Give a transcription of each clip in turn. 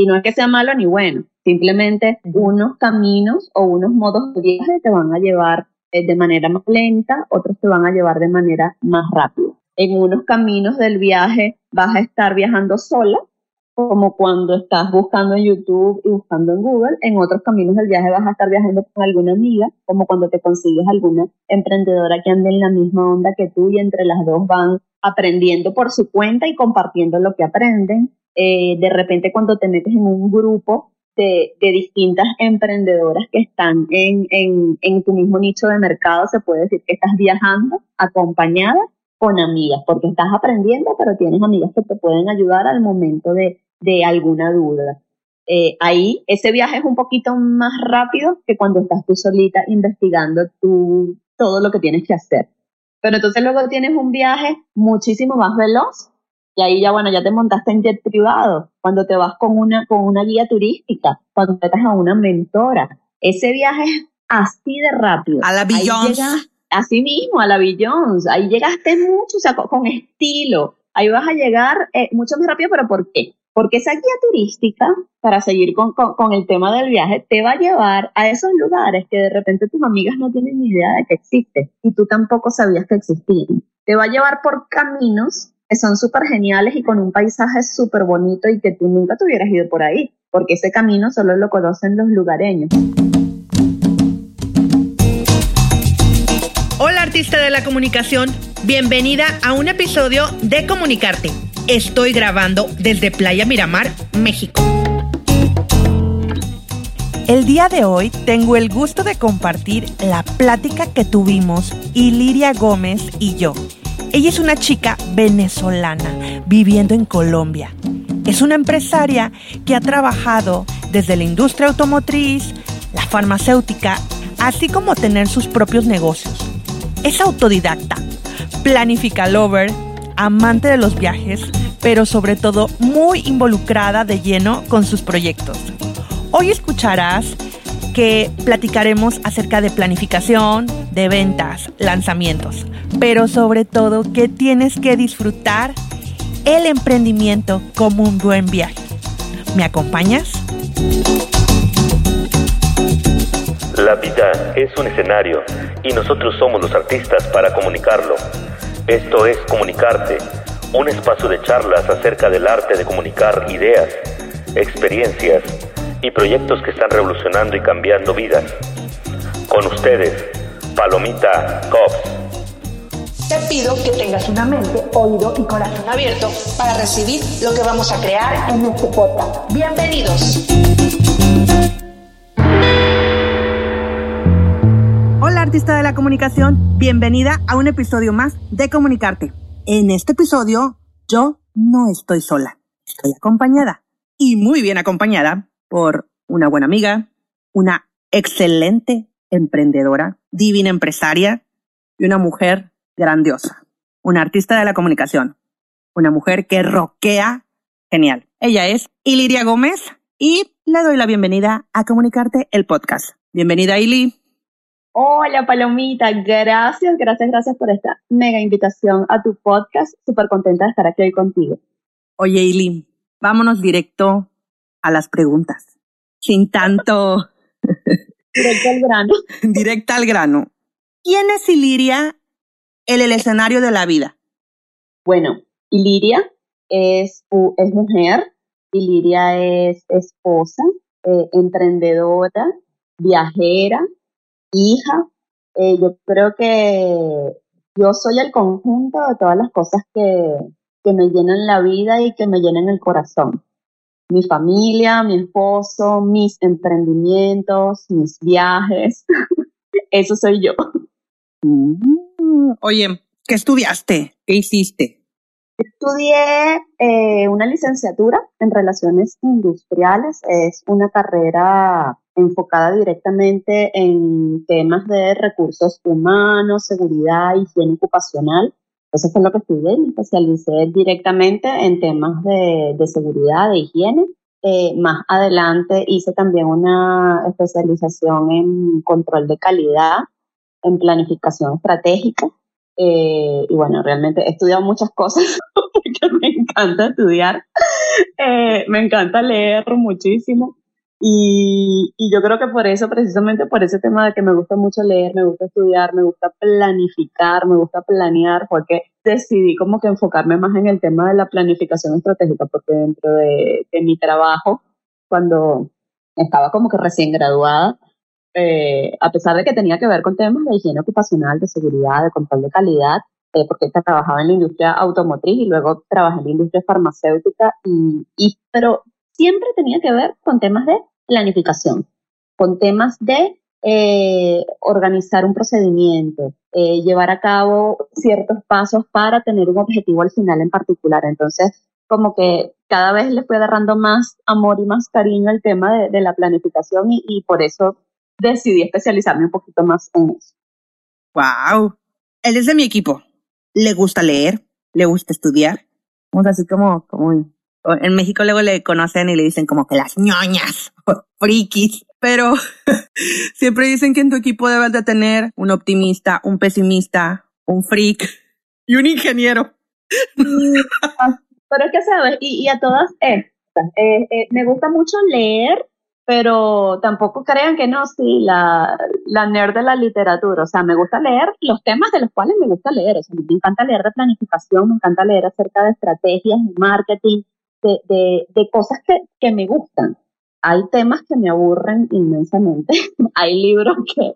Y no es que sea malo ni bueno, simplemente unos caminos o unos modos de viaje te van a llevar eh, de manera más lenta, otros te van a llevar de manera más rápida. En unos caminos del viaje vas a estar viajando sola, como cuando estás buscando en YouTube y buscando en Google. En otros caminos del viaje vas a estar viajando con alguna amiga, como cuando te consigues alguna emprendedora que ande en la misma onda que tú y entre las dos van aprendiendo por su cuenta y compartiendo lo que aprenden. Eh, de repente cuando te metes en un grupo de, distintas emprendedoras que están en, en tu mismo nicho de mercado, se puede decir que estás viajando acompañada con amigas, porque estás aprendiendo, pero tienes amigas que te pueden ayudar al momento de, de alguna duda. Eh, ahí ese viaje es un poquito más rápido que cuando estás tú solita investigando tú, todo lo que tienes que hacer. Pero entonces luego tienes un viaje muchísimo más veloz y ahí ya, bueno, ya te montaste en jet privado, cuando te vas con una, con una guía turística, cuando te vas a una mentora. Ese viaje es así de rápido. A la Beyoncé. Así mismo, a la Beyoncé. Ahí llegaste mucho, o sea, con, estilo. Ahí vas a llegar eh, mucho más rápido, pero ¿por qué? Porque esa guía turística, para seguir con, con, el tema del viaje, te va a llevar a esos lugares que de repente tus amigas no tienen ni idea de que existen y tú tampoco sabías que existían. Te va a llevar por caminos que son súper geniales y con un paisaje súper bonito y que tú nunca te hubieras ido por ahí, porque ese camino solo lo conocen los lugareños. Hola artista de la comunicación, bienvenida a un episodio de Comunicarte Estoy grabando desde Playa Miramar, México. El día de hoy tengo el gusto de compartir la plática que tuvimos Iliria Gómez y yo. Ella es una chica venezolana viviendo en Colombia. Es una empresaria que ha trabajado desde la industria automotriz, la farmacéutica, así como tener sus propios negocios. Es autodidacta, planifica lover, amante de los viajes, pero sobre todo muy involucrada de lleno con sus proyectos. Hoy escucharás que platicaremos acerca de planificación, de ventas, lanzamientos, pero sobre todo que tienes que disfrutar el emprendimiento como un buen viaje. ¿Me acompañas? La vida es un escenario y nosotros somos los artistas para comunicarlo. Esto es Comunicarte, un espacio de charlas acerca del arte de comunicar ideas, experiencias y proyectos que están revolucionando y cambiando vidas. Con ustedes, Palomita Cops. Te pido que tengas una mente, oído y corazón abierto para recibir lo que vamos a crear en este podcast. Bienvenidos. artista de la comunicación, bienvenida a un episodio más de Comunicarte. En este episodio, yo no estoy sola, estoy acompañada y muy bien acompañada por una buena amiga, una excelente emprendedora, divina empresaria y una mujer grandiosa, una artista de la comunicación, una mujer que roquea genial. Ella es Iliria Gómez y le doy la bienvenida a Comunicarte el podcast. Bienvenida, Ili. Hola Palomita, gracias, gracias, gracias por esta mega invitación a tu podcast. Súper contenta de estar aquí hoy contigo. Oye, Ili, vámonos directo a las preguntas. Sin tanto. Directo al grano. Directa al grano. ¿Quién es Iliria en el escenario de la vida? Bueno, Iliria es, es mujer, Iliria es esposa, eh, emprendedora, viajera, hija, eh, yo creo que yo soy el conjunto de todas las cosas que, que me llenan la vida y que me llenan el corazón. Mi familia, mi esposo, mis emprendimientos, mis viajes. Eso soy yo. Mm. Oye, ¿qué estudiaste? ¿Qué hiciste? Estudié eh, una licenciatura en relaciones industriales. Es una carrera enfocada directamente en temas de recursos humanos, seguridad, higiene ocupacional. Eso fue lo que estudié, me especialicé directamente en temas de, seguridad, de higiene. Eh, más adelante hice también una especialización en control de calidad, en planificación estratégica. Eh, y bueno, realmente he estudiado muchas cosas porque me encanta estudiar. Eh, me encanta leer muchísimo y, yo creo que por eso, precisamente por ese tema de que me gusta mucho leer, me gusta estudiar, me gusta planificar, me gusta planear, fue que decidí como que enfocarme más en el tema de la planificación estratégica, porque dentro de, mi trabajo, cuando estaba como que recién graduada, eh, a pesar de que tenía que ver con temas de higiene ocupacional, de seguridad, de control de calidad, eh, porque trabajaba en la industria automotriz y luego trabajé en la industria farmacéutica, y, pero siempre tenía que ver con temas de planificación, con temas de eh, organizar un procedimiento, eh, llevar a cabo ciertos pasos para tener un objetivo al final en particular. Entonces, como que cada vez le fui agarrando más amor y más cariño al tema de, la planificación y, por eso decidí especializarme un poquito más en eso. ¡Wow! Él es de mi equipo. Le gusta leer, le gusta estudiar. Vamos así como, como en México luego le conocen y le dicen como que las ñoñas frikis, pero siempre dicen que en tu equipo debes de tener un optimista, un pesimista, un freak y un ingeniero. pero es que sabes, y, a todas estas, eh, eh, me gusta mucho leer, pero tampoco crean que no, sí, la, nerd de la literatura, o sea, me gusta leer los temas de los cuales me gusta leer, o sea, me encanta leer de planificación, me encanta leer acerca de estrategias, marketing, de, de, cosas que, que, me gustan. Hay temas que me aburren inmensamente, hay libros que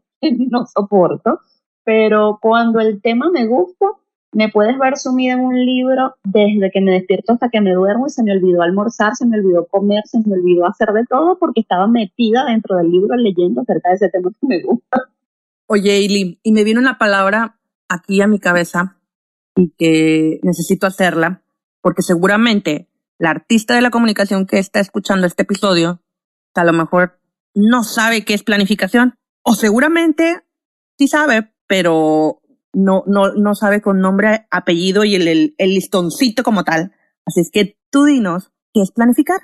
no soporto, pero cuando el tema me gusta, me puedes ver sumida en un libro desde que me despierto hasta que me duermo y se me olvidó almorzar, se me olvidó comer, se me olvidó hacer de todo porque estaba metida dentro del libro leyendo acerca de ese tema que me gusta. Oye, Ili, y me viene una palabra aquí a mi cabeza y que necesito hacerla porque seguramente la artista de la comunicación que está escuchando este episodio, a lo mejor no sabe qué es planificación, o seguramente sí sabe, pero no, no, no sabe con nombre, apellido y el, el, listoncito como tal. Así es que tú dinos, ¿qué es planificar?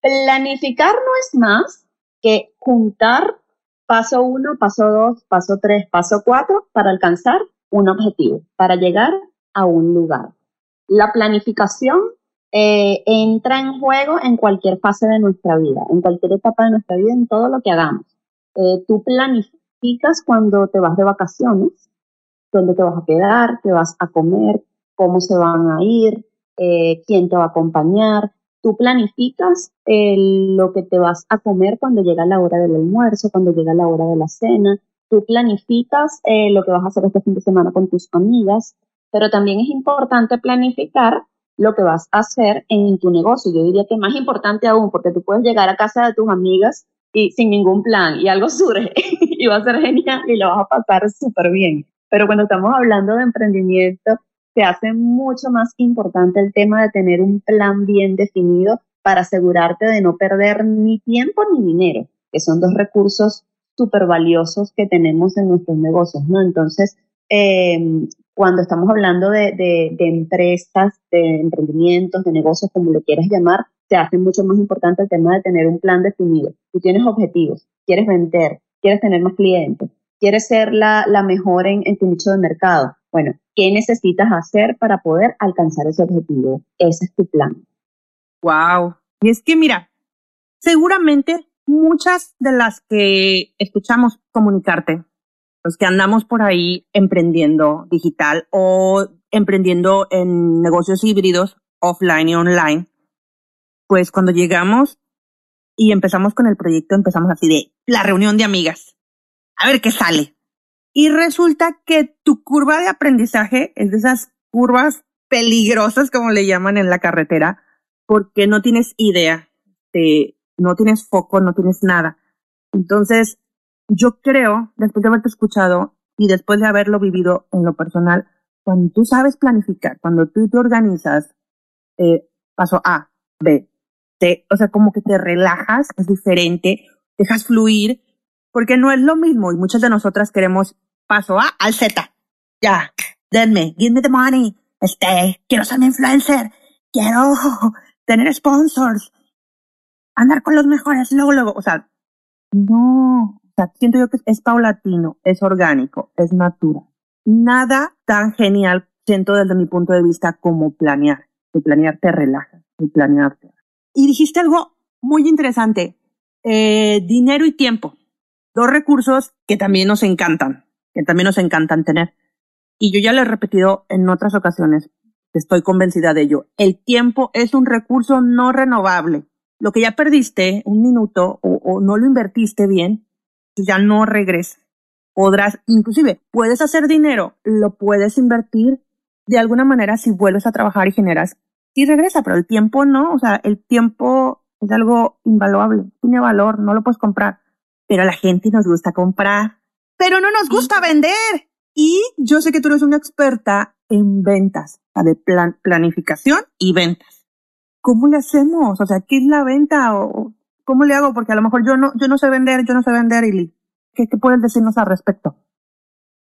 Planificar no es más que juntar paso uno, paso dos, paso tres, paso cuatro para alcanzar un objetivo, para llegar a un lugar. La planificación eh, entra en juego en cualquier fase de nuestra vida, en cualquier etapa de nuestra vida, en todo lo que hagamos. Eh, tú planificas cuando te vas de vacaciones, dónde te vas a quedar, qué vas a comer, cómo se van a ir, eh, quién te va a acompañar. Tú planificas lo que te vas a comer cuando llega la hora del almuerzo, cuando llega la hora de la cena. Tú planificas lo que vas a hacer este fin de semana con tus amigas, pero también es importante planificar lo que vas a hacer en tu negocio. Yo diría que más importante aún, porque tú puedes llegar a casa de tus amigas y sin ningún plan y algo surge y va a ser genial y lo vas a pasar súper bien. Pero cuando estamos hablando de emprendimiento, se hace mucho más importante el tema de tener un plan bien definido para asegurarte de no perder ni tiempo ni dinero, que son dos recursos súper valiosos que tenemos en nuestros negocios, ¿no? Entonces, eh, cuando estamos hablando de, empresas, de emprendimientos, de negocios, como lo quieras llamar, se hace mucho más importante el tema de tener un plan definido. Tú tienes objetivos, quieres vender, quieres tener más clientes, quieres ser la, la mejor en, en tu nicho de mercado. Bueno, ¿qué necesitas hacer para poder alcanzar ese objetivo? Ese es tu plan. Wow. Y es que mira, seguramente muchas de las que escuchamos comunicarte los que andamos por ahí emprendiendo digital o emprendiendo en negocios híbridos, offline y online, pues cuando llegamos y empezamos con el proyecto, empezamos así de la reunión de amigas. A ver qué sale. Y resulta que tu curva de aprendizaje es de esas curvas peligrosas, como le llaman en la carretera, porque no tienes idea, no tienes foco, no tienes nada. Entonces, yo creo, después de haberte escuchado y después de haberlo vivido en lo personal, cuando tú sabes planificar, cuando tú te organizas, eh, paso A, B, C, o sea, como que te relajas, es diferente, dejas fluir, porque no es lo mismo y muchas de nosotras queremos paso A al Z. Ya, denme, give me the money, este, quiero ser influencer, quiero tener sponsors, andar con los mejores, luego, luego, o sea, no, sea, siento yo que es paulatino, es orgánico, es natural. Nada tan genial siento desde mi punto de vista como planear. Que planear te relaja. el planearte. Y dijiste algo muy interesante, eh, dinero y tiempo, dos recursos que también nos encantan, que también nos encantan tener. Y yo ya lo he repetido en otras ocasiones, estoy convencida de ello. El tiempo es un recurso no renovable. Lo que ya perdiste un minuto o, o no lo invertiste bien, ya no regresa. Podrás, inclusive, puedes hacer dinero, lo puedes invertir de alguna manera si vuelves a trabajar y generas y regresa, pero el tiempo no, o sea, el tiempo es algo invaluable, tiene valor, no lo puedes comprar, pero a la gente nos gusta comprar, pero no nos gusta vender. Y yo sé que tú eres una experta en ventas, de plan, planificación y ventas. ¿Cómo le hacemos? O sea, ¿qué es la venta? ¿O cómo le hago? Porque a lo mejor yo no, yo no sé vender, yo no sé vender, y ¿qué, qué puedes decirnos al respecto?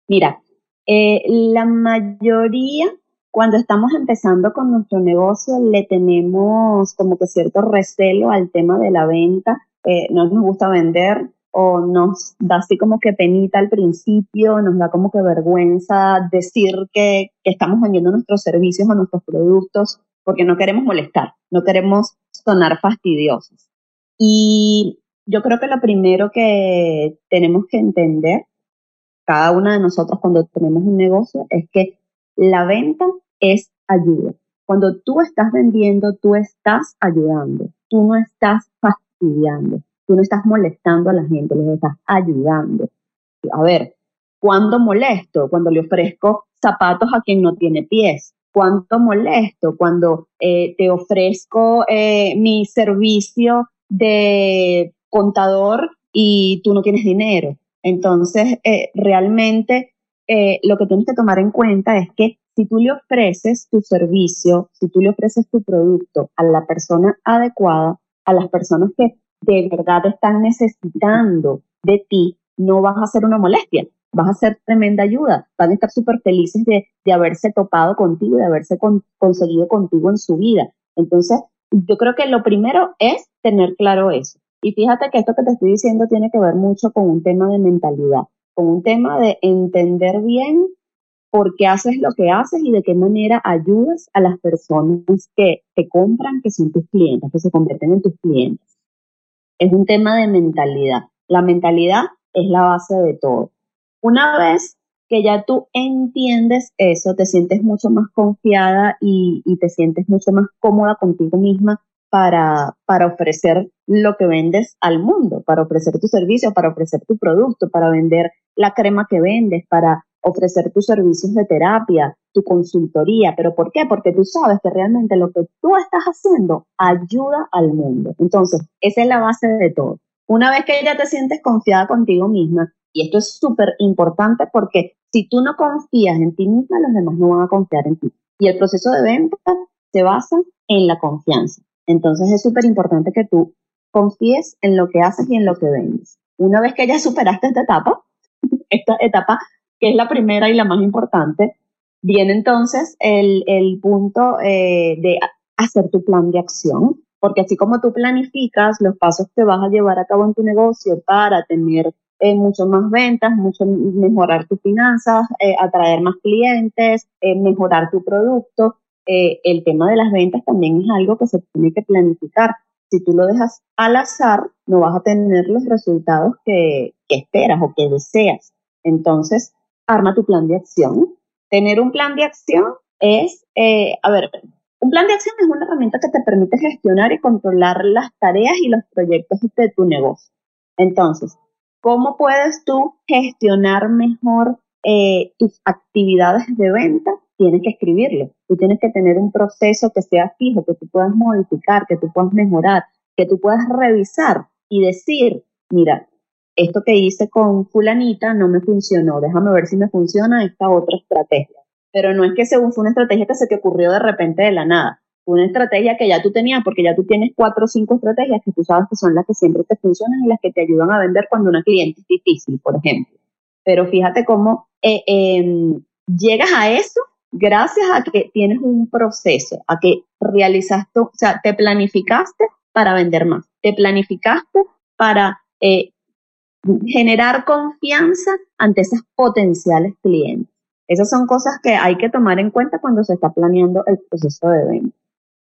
Mira, eh, la mayoría cuando estamos empezando con nuestro negocio le tenemos como que cierto recelo al tema de la venta, eh, no nos gusta vender o nos da así como que penita al principio, nos da como que vergüenza decir que, que estamos vendiendo nuestros servicios o nuestros productos porque no queremos molestar, no queremos sonar fastidiosos. Y yo creo que lo primero que tenemos que entender, cada una de nosotros cuando tenemos un negocio, es que la venta es ayuda. Cuando tú estás vendiendo, tú estás ayudando, tú no estás fastidiando, tú no estás molestando a la gente, les estás ayudando. A ver, ¿cuándo molesto? Cuando le ofrezco zapatos a quien no tiene pies. ¿Cuánto molesto? Cuando eh, te ofrezco eh, mi servicio de contador y tú no tienes dinero. Entonces, eh, realmente lo que tienes que tomar en cuenta es que si tú le ofreces tu servicio, si tú le ofreces tu producto a la persona adecuada, a las personas que de verdad están necesitando de ti, no vas a ser una molestia, vas a ser tremenda ayuda, van a estar súper felices de, haberse topado contigo, de haberse conseguido contigo en su vida. Entonces, yo creo que lo primero es tener claro eso. Y fíjate que esto que te estoy diciendo tiene que ver mucho con un tema de mentalidad, con un tema de entender bien por qué haces lo que haces y de qué manera ayudas a las personas que te compran, que son tus clientes, que se convierten en tus clientes. Es un tema de mentalidad. La mentalidad es la base de todo. Una vez que ya tú entiendes eso, te sientes mucho más confiada y, te sientes mucho más cómoda contigo misma para, para ofrecer lo que vendes al mundo, para ofrecer tu servicio, para ofrecer tu producto, para vender la crema que vendes, para ofrecer tus servicios de terapia, tu consultoría. ¿Pero por qué? Porque tú sabes que realmente lo que tú estás haciendo ayuda al mundo. Entonces, esa es la base de todo. Una vez que ya te sientes confiada contigo misma, y esto es súper importante porque si tú no confías en ti misma, los demás no van a confiar en ti. Y el proceso de venta se basa en la confianza. Entonces es súper importante que tú confíes en lo que haces y en lo que vendes. Una vez que ya superaste esta etapa, esta etapa que es la primera y la más importante, viene entonces el, punto eh, de hacer tu plan de acción, porque así como tú planificas los pasos que vas a llevar a cabo en tu negocio para tener eh, mucho más ventas, mucho mejorar tus finanzas, eh, atraer más clientes, mejorar tu producto, el tema de las ventas también es algo que se tiene que planificar. Si tú lo dejas al azar, no vas a tener los resultados que, que esperas o que deseas. Entonces, arma tu plan de acción. Tener un plan de acción es, eh, a ver, un plan de acción es una herramienta que te permite gestionar y controlar las tareas y los proyectos de tu negocio. Entonces, ¿cómo puedes tú gestionar mejor eh, tus actividades de venta? Tienes que escribirlo. Tú tienes que tener un proceso que sea fijo, que tú puedas modificar, que tú puedas mejorar, que tú puedas revisar y decir, mira, esto que hice con fulanita no me funcionó, déjame ver si me funciona esta otra estrategia. Pero no es que se fue una estrategia que se te ocurrió de repente de la nada, una estrategia que ya tú tenías, porque ya tú tienes cuatro o cinco estrategias que tú sabes que son las que siempre te funcionan y las que te ayudan a vender cuando una cliente es difícil, por ejemplo. Pero fíjate cómo eh, em, llegas a eso gracias a que tienes un proceso, a que realizaste, o sea, te planificaste para vender más, te planificaste para eh, generar confianza ante esos potenciales clientes. Esas son cosas que hay que tomar en cuenta cuando se está planeando el proceso de venta.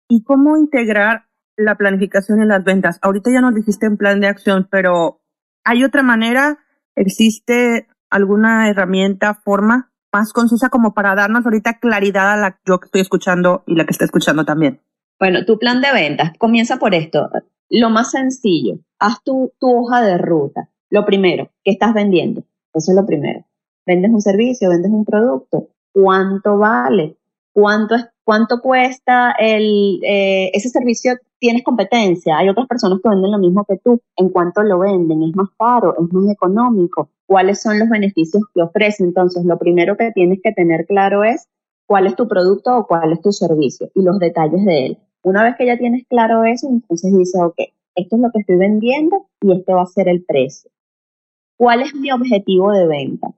¿Y cómo integrar la planificación en las ventas? Ahorita ya nos dijiste en plan de acción, pero ¿hay otra manera? ¿Existe alguna herramienta, forma más concisa como para darnos ahorita claridad a la yo que estoy escuchando y la que está escuchando también? Bueno, tu plan de ventas comienza por esto. Lo más sencillo, haz tu, tu hoja de ruta. Lo primero, ¿qué estás vendiendo? Eso es lo primero. ¿Vendes un servicio? ¿Vendes un producto? ¿Cuánto vale? ¿Cuánto, es, cuánto cuesta el, eh, ese servicio? ¿Tienes competencia? Hay otras personas que venden lo mismo que tú. ¿En cuánto lo venden? ¿Es más caro? ¿Es más económico? ¿Cuáles son los beneficios que ofrece? Entonces, lo primero que tienes que tener claro es cuál es tu producto o cuál es tu servicio y los detalles de él. Una vez que ya tienes claro eso, entonces dices, ok, esto es lo que estoy vendiendo y este va a ser el precio. ¿Cuál es mi objetivo de venta?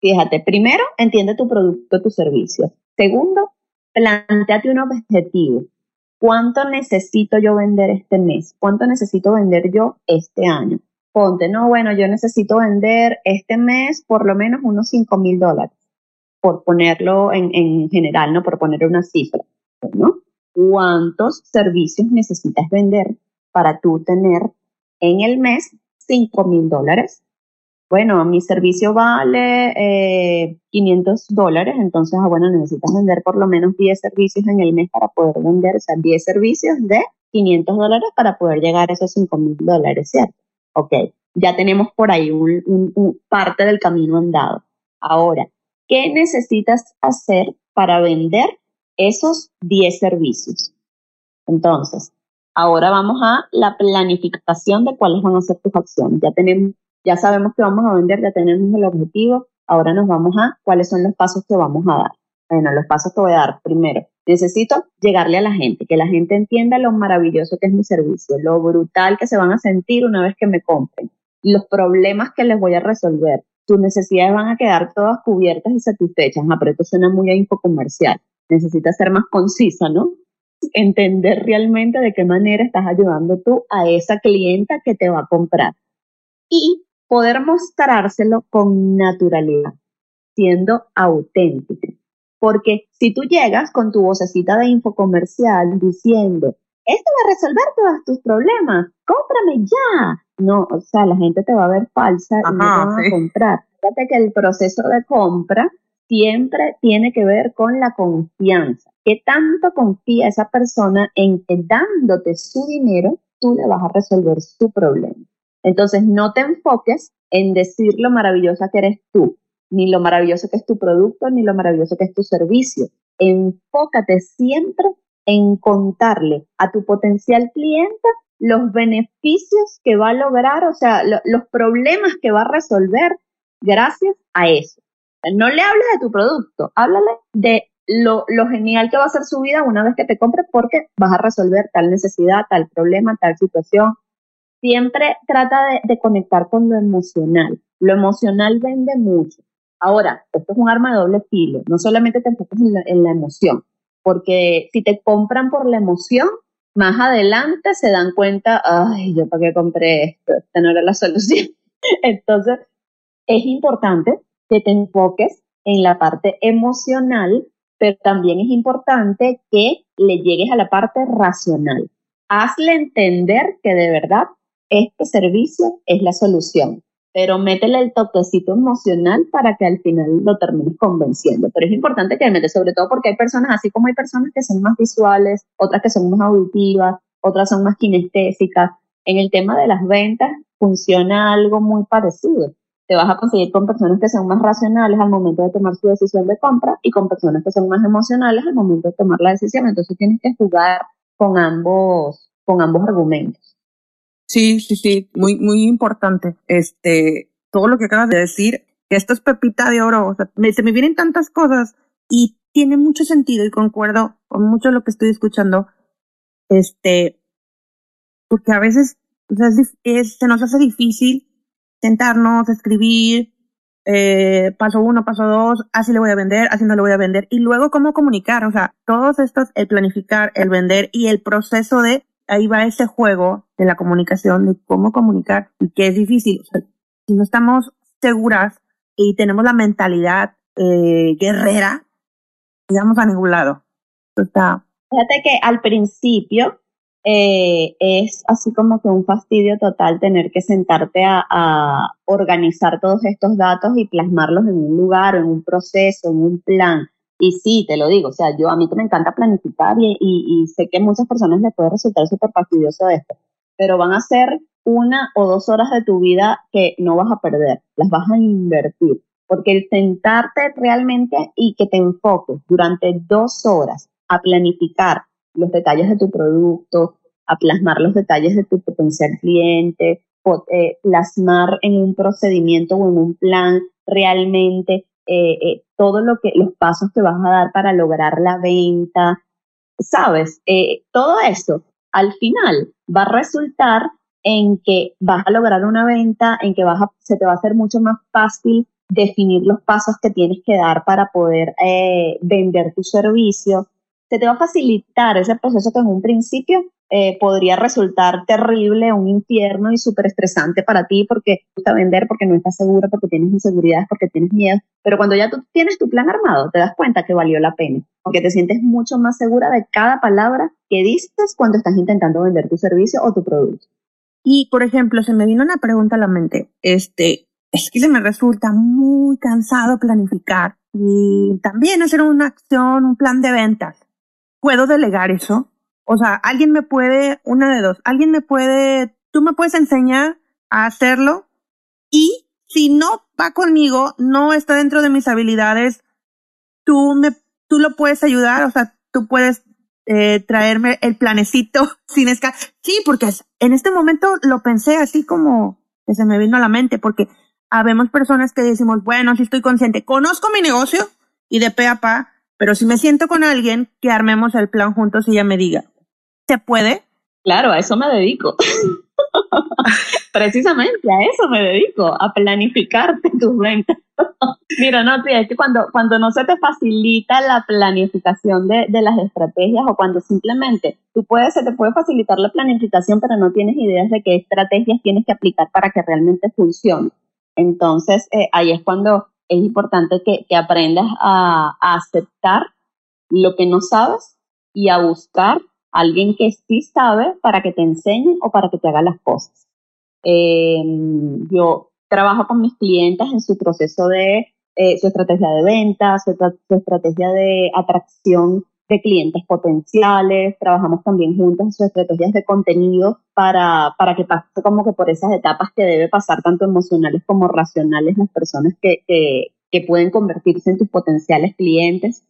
Fíjate, primero, entiende tu producto, tu servicio. Segundo, planteate un objetivo. ¿Cuánto necesito yo vender este mes? ¿Cuánto necesito vender yo este año? Ponte, no, bueno, yo necesito vender este mes por lo menos unos 5 mil dólares, por ponerlo en, en general, ¿no? Por poner una cifra, ¿no? ¿Cuántos servicios necesitas vender para tú tener en el mes 5 mil dólares? Bueno, mi servicio vale eh, 500 dólares, entonces, ah, bueno, necesitas vender por lo menos 10 servicios en el mes para poder vender, o sea, 10 servicios de 500 dólares para poder llegar a esos 5 mil dólares, ¿cierto? Ok, ya tenemos por ahí un, parte del camino andado. Ahora, ¿qué necesitas hacer para vender esos 10 servicios? Entonces, ahora vamos a la planificación de cuáles van a ser tus acciones. Ya tenemos, ya sabemos que vamos a vender, ya tenemos el objetivo. Ahora nos vamos a cuáles son los pasos que vamos a dar. Bueno, los pasos que voy a dar. Primero, necesito llegarle a la gente, que la gente entienda lo maravilloso que es mi servicio, lo brutal que se van a sentir una vez que me compren, los problemas que les voy a resolver. Tus necesidades van a quedar todas cubiertas y satisfechas. Ah, pero esto suena muy a infocomercial. Necesitas ser más concisa, ¿no? Entender realmente de qué manera estás ayudando tú a esa clienta que te va a comprar. Y poder mostrárselo con naturalidad, siendo auténtica porque si tú llegas con tu vocecita de infocomercial diciendo, esto va a resolver todos tus problemas, cómprame ya. No, o sea, la gente te va a ver falsa y no te va a comprar. Fíjate que el proceso de compra siempre tiene que ver con la confianza. ¿Qué tanto confía esa persona en que dándote su dinero, tú le vas a resolver su problema? Entonces, no te enfoques en decir lo maravillosa que eres tú ni lo maravilloso que es tu producto, ni lo maravilloso que es tu servicio. Enfócate siempre en contarle a tu potencial cliente los beneficios que va a lograr, o sea, los problemas que va a resolver gracias a eso. No le hables de tu producto, háblale de lo, genial que va a ser su vida una vez que te compre porque vas a resolver tal necesidad, tal problema, tal situación. Siempre trata de, conectar con lo emocional. Lo emocional vende mucho. Ahora, esto es un arma de doble filo. No solamente te enfocas en la, emoción, porque si te compran por la emoción, más adelante se dan cuenta, ay, yo para qué compré esto, esta no era la solución. Entonces, es importante que te enfoques en la parte emocional, pero también es importante que le llegues a la parte racional. Hazle entender que de verdad este servicio es la solución pero métele el toquecito emocional para que al final lo termines convenciendo. Pero es importante que metes, sobre todo porque hay personas, así como hay personas que son más visuales, otras que son más auditivas, otras son más kinestésicas. En el tema de las ventas funciona algo muy parecido. Te vas a conseguir con personas que son más racionales al momento de tomar su decisión de compra y con personas que son más emocionales al momento de tomar la decisión. Entonces tienes que jugar con ambos, con ambos argumentos. Sí, sí, sí, muy, muy importante. Este, todo lo que acabas de decir, esto es pepita de oro. O sea, se me vienen tantas cosas y tiene mucho sentido y concuerdo con mucho lo que estoy escuchando. Este, porque a veces o sea, se nos hace difícil sentarnos, escribir, eh, paso uno, paso dos, así le voy a vender, así no le voy a vender, y luego cómo comunicar, o sea, todos estos, el planificar, el vender y el proceso de ahí va ese juego de la comunicación, de cómo comunicar y que es difícil. si no estamos seguras y tenemos la mentalidad eh, guerrera, llegamos a ningún lado. Fíjate que al principio eh, es así como que un fastidio total tener que sentarte a, organizar todos estos datos y plasmarlos en un lugar, en un proceso, en un plan. Y sí, te lo digo, o sea, yo a mí que me encanta planificar y, sé que a muchas personas les puede resultar súper fastidioso esto, pero van a ser una o dos horas de tu vida que no vas a perder, las vas a invertir, porque el sentarte realmente y que te enfoques durante dos horas a planificar los detalles de tu producto, a plasmar los detalles de tu potencial cliente, eh, plasmar en un procedimiento o en un plan realmente eh, eh, todo lo que los pasos que vas a dar para lograr la venta, sabes, todo eso al final va a resultar en que vas a lograr una venta, en que vas a, se te va a hacer mucho más fácil definir los pasos que tienes que dar para poder vender tu servicio, se te va a facilitar ese proceso que en un principio eh, podría resultar terrible, un infierno y súper estresante para ti porque gusta vender, porque no estás seguro, porque tienes inseguridades, porque tienes miedo. Pero cuando ya tú tienes tu plan armado, te das cuenta que valió la pena, porque te sientes mucho más segura de cada palabra que dices cuando estás intentando vender tu servicio o tu producto. Y, por ejemplo, se me vino una pregunta a la mente. Este, es que se me resulta muy cansado planificar y también hacer una acción, un plan de ventas puedo delegar eso. O sea, alguien me puede, una de dos, alguien me puede, tú me puedes enseñar a hacerlo y si no va conmigo, no está dentro de mis habilidades, tú me, tú lo puedes ayudar, o sea, tú puedes eh, traerme el planecito sin escala. Sí, porque en este momento lo pensé así como que se me vino a la mente, porque habemos personas que decimos, bueno, si estoy consciente, conozco mi negocio y de pe a pa pero si me siento con alguien, que armemos el plan juntos y ella me diga, ¿se puede? Claro, a eso me dedico. Precisamente a eso me dedico, a planificarte tus ventas. Mira, no, es que cuando, cuando no se te facilita la planificación de, de, las estrategias o cuando simplemente tú puedes, se te puede facilitar la planificación, pero no tienes ideas de qué estrategias tienes que aplicar para que realmente funcione. Entonces, eh, ahí es cuando es importante que, aprendas a, aceptar lo que no sabes y a buscar a alguien que sí sabe para que te enseñe o para que te haga las cosas. Em, yo trabajo con mis clientes en su proceso de eh, su estrategia de ventas, su, estrategia de atracción de clientes potenciales, trabajamos también juntos en sus estrategias de contenido para, para que pase como que por esas etapas que debe pasar tanto emocionales como racionales las personas que, que, que pueden convertirse en tus potenciales clientes.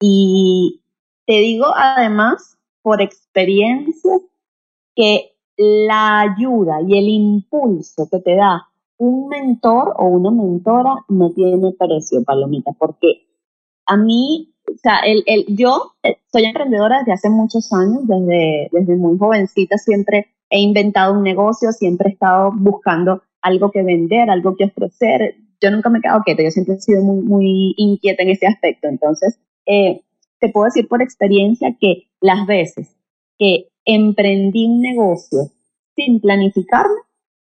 Y te digo además, por experiencia, que la ayuda y el impulso que te da un mentor o una mentora no tiene precio, Palomita, porque a mí o sea, el, el, yo eh, soy emprendedora desde hace muchos años, desde, desde muy jovencita siempre he inventado un negocio, siempre he estado buscando algo que vender, algo que ofrecer. Yo nunca me he quedado quieta, yo siempre he sido muy, muy inquieta en ese aspecto. Entonces, eh, te puedo decir por experiencia que las veces que emprendí un negocio sin planificarme,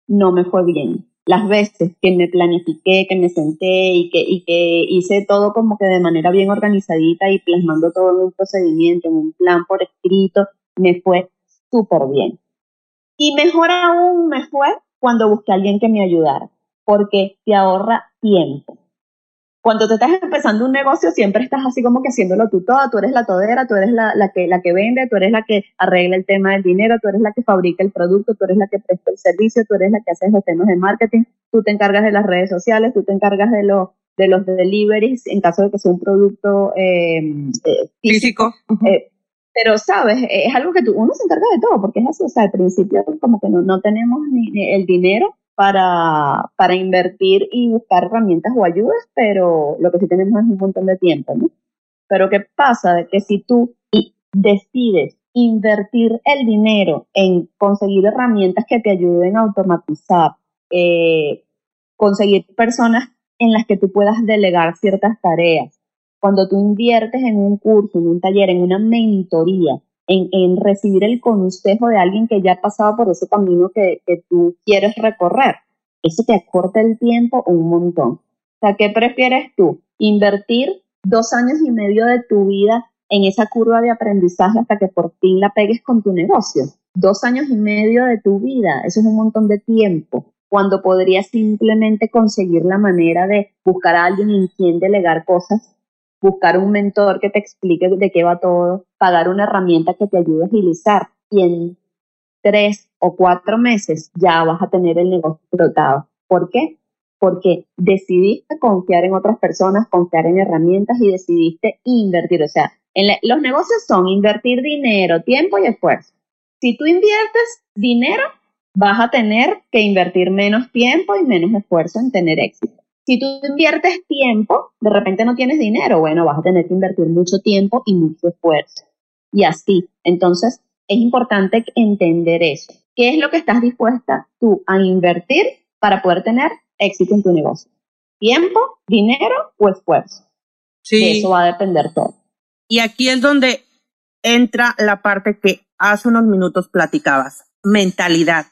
no me fue bien las veces que me planifiqué, que me senté y que, y que hice todo como que de manera bien organizadita y plasmando todo en un procedimiento, en un plan por escrito, me fue súper bien. Y mejor aún me fue cuando busqué a alguien que me ayudara, porque te ahorra tiempo cuando te estás empezando un negocio, siempre estás así como que haciéndolo tú todo, tú eres la todera, tú eres la, la, que, la que vende, tú eres la que arregla el tema del dinero, tú eres la que fabrica el producto, tú eres la que presta el servicio, tú eres la que hace los temas de marketing, tú te encargas de las redes sociales, tú te encargas de, lo, de los deliveries en caso de que sea un producto em, eh, físico. Eh, pero, ¿sabes? Es algo que tú, uno se encarga de todo, porque es así, o sea, al principio como que no, no tenemos ni el dinero para, para invertir y buscar herramientas o ayudas, pero lo que sí tenemos es un montón de tiempo, ¿no? Pero ¿qué pasa? Que si tú decides invertir el dinero en conseguir herramientas que te ayuden a automatizar, eh, conseguir personas en las que tú puedas delegar ciertas tareas, cuando tú inviertes en un curso, en un taller, en una mentoría, en, recibir el consejo de alguien que ya ha pasado por ese camino que, tú quieres recorrer. Eso te acorta el tiempo un montón. O sea, ¿qué prefieres tú? ¿Invertir dos años y medio de tu vida en esa curva de aprendizaje hasta que por fin la pegues con tu negocio. Dos años y medio de tu vida, eso es un montón de tiempo, cuando podrías simplemente conseguir la manera de buscar a alguien en quien delegar cosas, buscar un mentor que te explique de qué va todo, pagar una herramienta que te ayude a agilizar y en tres o cuatro meses ya vas a tener el negocio explotado. ¿Por qué? Porque decidiste confiar en otras personas, confiar en herramientas y decidiste invertir. O sea, los negocios son invertir dinero, tiempo y esfuerzo. Si tú inviertes dinero, vas a tener que invertir menos tiempo y menos esfuerzo en tener éxito. Si tú inviertes tiempo, de repente no tienes dinero, bueno, vas a tener que invertir mucho tiempo y mucho esfuerzo. Y así. Entonces, es importante entender eso. ¿Qué es lo que estás dispuesta tú a invertir para poder tener éxito en tu negocio? ¿Tiempo, dinero o esfuerzo? Sí. De eso va a depender todo. Y aquí es donde entra la parte que hace unos minutos platicabas, mentalidad.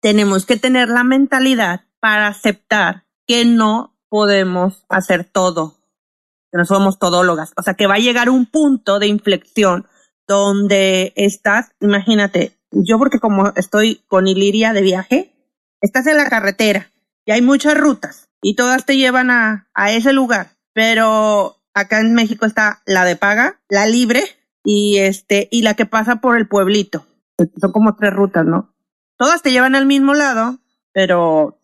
Tenemos que tener la mentalidad para aceptar que no podemos hacer todo, que no somos todólogas. O sea, que va a llegar un punto de inflexión donde estás, imagínate, yo porque como estoy con Iliria de viaje, estás en la carretera y hay muchas rutas y todas te llevan a, a ese lugar, pero acá en México está la de paga, la libre y este y la que pasa por el pueblito. Son como tres rutas, ¿no? Todas te llevan al mismo lado, pero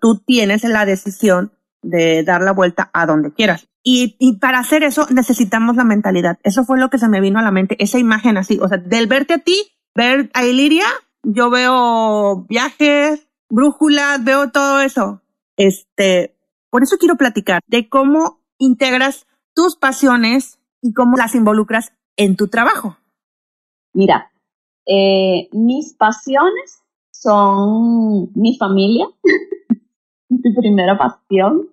tú tienes la decisión de dar la vuelta a donde quieras. Y, y, para hacer eso necesitamos la mentalidad. Eso fue lo que se me vino a la mente, esa imagen así. O sea, del verte a ti, ver a Iliria, yo veo viajes, brújulas, veo todo eso. Este, por eso quiero platicar de cómo integras tus pasiones y cómo las involucras en tu trabajo. Mira, eh, mis pasiones son mi familia, mi primera pasión,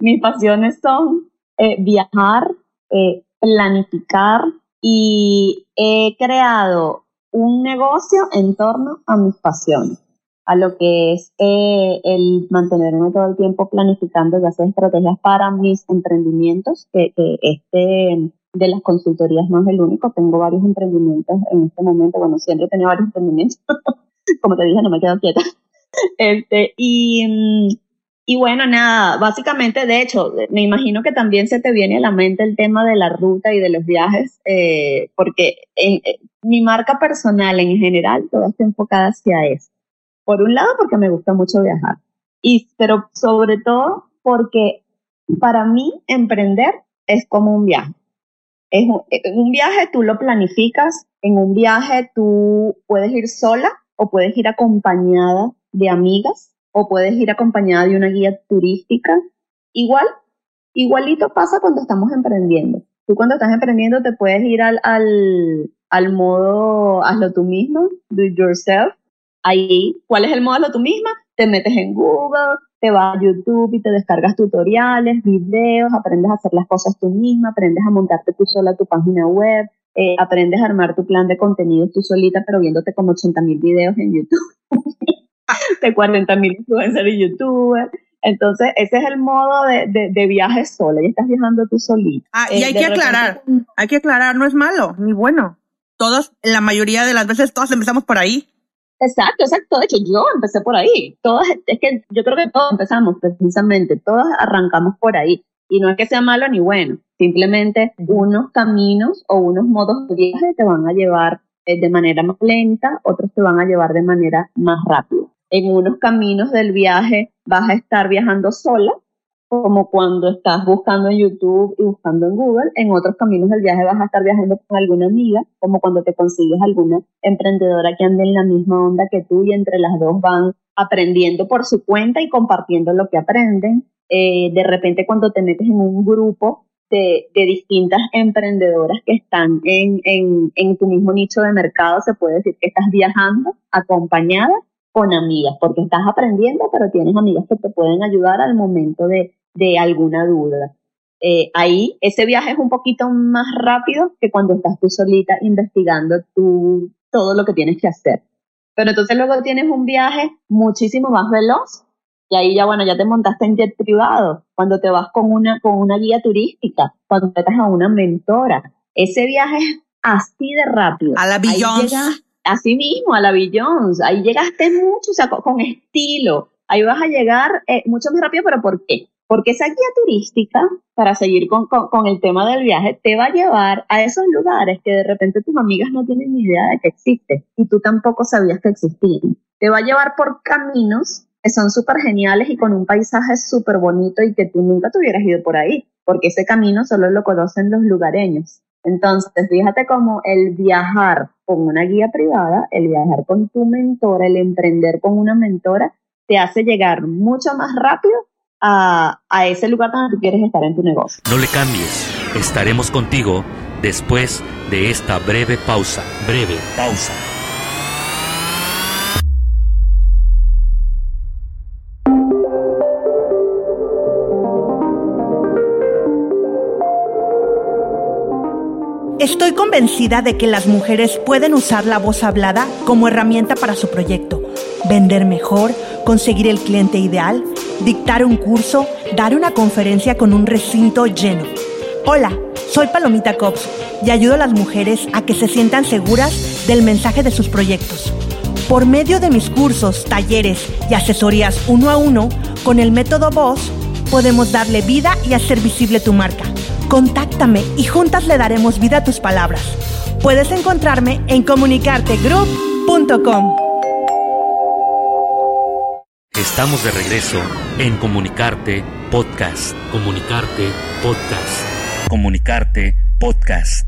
mis pasiones son eh, viajar, eh, planificar y he creado un negocio en torno a mis pasiones, a lo que es eh, el mantenerme todo el tiempo planificando y hacer estrategias para mis emprendimientos, que, este de las consultorías no es el único, tengo varios emprendimientos en este momento, bueno, siempre he tenido varios emprendimientos, como te dije, no me quedo quieta. Este, y, mm, y bueno, nada, básicamente, de hecho, me imagino que también se te viene a la mente el tema de la ruta y de los viajes, eh, porque en, eh, mi marca personal en general, toda está enfocada hacia eso. Por un lado, porque me gusta mucho viajar, y, pero sobre todo porque para mí emprender es como un viaje. Es en un viaje tú lo planificas, en un viaje tú puedes ir sola o puedes ir acompañada de amigas o puedes ir acompañada de una guía turística. Igual, igualito pasa cuando estamos emprendiendo. Tú cuando estás emprendiendo te puedes ir al, al, al modo hazlo tú mismo, do it yourself. Ahí, ¿cuál es el modo hazlo tú misma? Te metes en Google, te vas a YouTube y te descargas tutoriales, videos, aprendes a hacer las cosas tú misma, aprendes a montarte tú sola tu página web, eh, aprendes a armar tu plan de contenido tú solita, pero viéndote como 80 mil videos en YouTube. de 40 mil influencers y youtubers. Entonces, ese es el modo de, de, viaje sola, ya estás viajando tú solita. Ah, y hay eh, que aclarar, hay que aclarar, no es malo, ni bueno. Todos, la mayoría de las veces, todos empezamos por ahí. Exacto, exacto. De hecho, yo empecé por ahí. Todos, es que yo creo que todos empezamos precisamente, todos arrancamos por ahí. Y no es que sea malo ni bueno, simplemente unos caminos o unos modos de viaje te van a llevar eh, de manera más lenta, otros te van a llevar de manera más rápida en unos caminos del viaje vas a estar viajando sola, como cuando estás buscando en YouTube y buscando en Google. En otros caminos del viaje vas a estar viajando con alguna amiga, como cuando te consigues alguna emprendedora que ande en la misma onda que tú y entre las dos van aprendiendo por su cuenta y compartiendo lo que aprenden. Eh, de repente cuando te metes en un grupo de, distintas emprendedoras que están en, en, en tu mismo nicho de mercado, se puede decir que estás viajando acompañada con amigas, porque estás aprendiendo, pero tienes amigas que te pueden ayudar al momento de, de alguna duda. Eh, ahí ese viaje es un poquito más rápido que cuando estás tú solita investigando tú, todo lo que tienes que hacer. Pero entonces luego tienes un viaje muchísimo más veloz y ahí ya, bueno, ya te montaste en jet privado, cuando te vas con una, con una guía turística, cuando te a una mentora, ese viaje es así de rápido. A la Beyoncé. Así mismo, a la Beyoncé. Ahí llegaste mucho, o sea, con, estilo. Ahí vas a llegar eh, mucho más rápido, pero ¿por qué? Porque esa guía turística, para seguir con, con, el tema del viaje, te va a llevar a esos lugares que de repente tus amigas no tienen ni idea de que existen y tú tampoco sabías que existían. Te va a llevar por caminos que son súper geniales y con un paisaje súper bonito y que tú nunca te hubieras ido por ahí, porque ese camino solo lo conocen los lugareños. Entonces, fíjate cómo el viajar con una guía privada, el viajar con tu mentora, el emprender con una mentora, te hace llegar mucho más rápido a, ese lugar donde tú quieres estar en tu negocio. No le cambies, estaremos contigo después de esta breve pausa. Breve pausa. Estoy convencida de que las mujeres pueden usar la voz hablada como herramienta para su proyecto, vender mejor, conseguir el cliente ideal, dictar un curso, dar una conferencia con un recinto lleno. Hola, soy Palomita Cops y ayudo a las mujeres a que se sientan seguras del mensaje de sus proyectos. Por medio de mis cursos, talleres y asesorías uno a uno, con el método Voz, podemos darle vida y hacer visible tu marca Contáctame y juntas le daremos vida a tus palabras. Puedes encontrarme en comunicartegroup.com. Estamos de regreso en Comunicarte Podcast. Comunicarte Podcast. Comunicarte Podcast.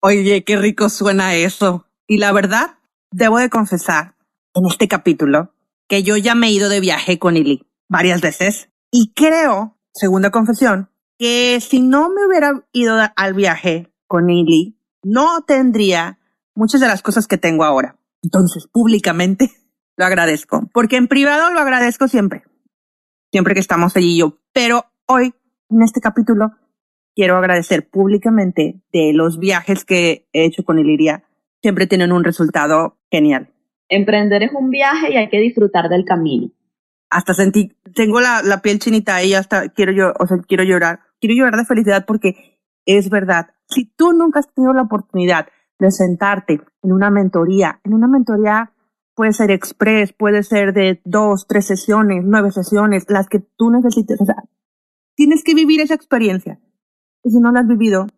Oye, qué rico suena eso. Y la verdad, debo de confesar en este capítulo que yo ya me he ido de viaje con Ili varias veces y creo, segunda confesión, que si no me hubiera ido al viaje con Ili, no tendría muchas de las cosas que tengo ahora. Entonces, públicamente lo agradezco, porque en privado lo agradezco siempre, siempre que estamos allí yo. Pero hoy, en este capítulo, quiero agradecer públicamente de los viajes que he hecho con Iliria. Siempre tienen un resultado genial. Emprender es un viaje y hay que disfrutar del camino hasta sentí, tengo la, la piel chinita y hasta quiero yo, o sea, quiero llorar. Quiero llorar de felicidad porque es verdad. Si tú nunca has tenido la oportunidad de sentarte en una mentoría, en una mentoría puede ser express, puede ser de dos, tres sesiones, nueve sesiones, las que tú necesites. O sea, tienes que vivir esa experiencia. Y si no la has vivido,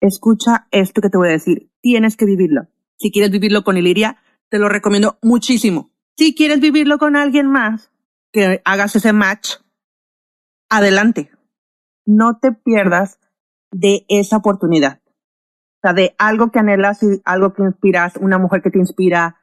escucha esto que te voy a decir. Tienes que vivirlo. Si quieres vivirlo con Iliria, te lo recomiendo muchísimo. Si quieres vivirlo con alguien más, que hagas ese match, adelante. No te pierdas de esa oportunidad. O sea, de algo que anhelas y algo que inspiras, una mujer que te inspira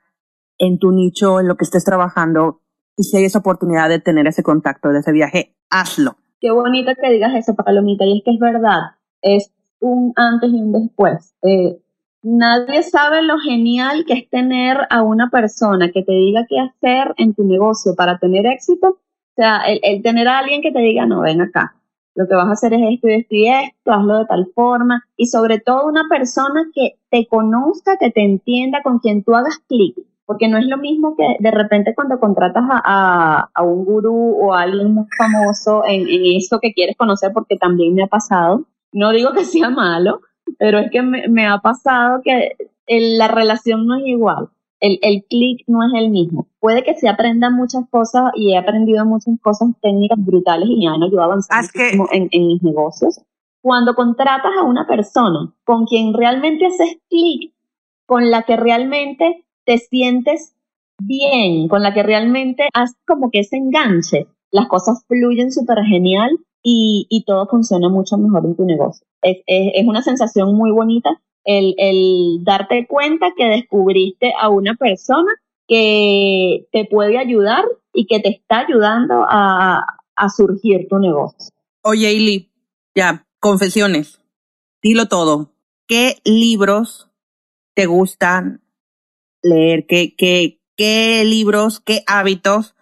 en tu nicho, en lo que estés trabajando, y si hay esa oportunidad de tener ese contacto, de ese viaje, hazlo. Qué bonito que digas eso, Palomita, y es que es verdad, es un antes y un después. Eh, Nadie sabe lo genial que es tener a una persona que te diga qué hacer en tu negocio para tener éxito. O sea, el, tener a alguien que te diga, no, ven acá, lo que vas a hacer es esto y esto y esto, hazlo de tal forma. Y sobre todo una persona que te conozca, que te entienda, con quien tú hagas clic. Porque no es lo mismo que de repente cuando contratas a, un gurú o a alguien muy famoso en, en eso que quieres conocer, porque también me ha pasado. No digo que sea malo, pero es que me, ha pasado que la relación no es igual, el, el clic no es el mismo. Puede que se aprenda muchas cosas y he aprendido muchas cosas técnicas brutales y me han ayudado a avanzar en, en mis negocios. Cuando contratas a una persona con quien realmente haces clic, con la que realmente te sientes bien, con la que realmente haces como que ese enganche, las cosas fluyen súper genial y, y, todo funciona mucho mejor en tu negocio. Es, es, es una sensación muy bonita el, el, darte cuenta que descubriste a una persona que te puede ayudar y que te está ayudando a, a surgir tu negocio. Oye, Ili, ya, confesiones. Dilo todo. ¿Qué libros te gustan leer? ¿Qué, qué, qué libros, qué hábitos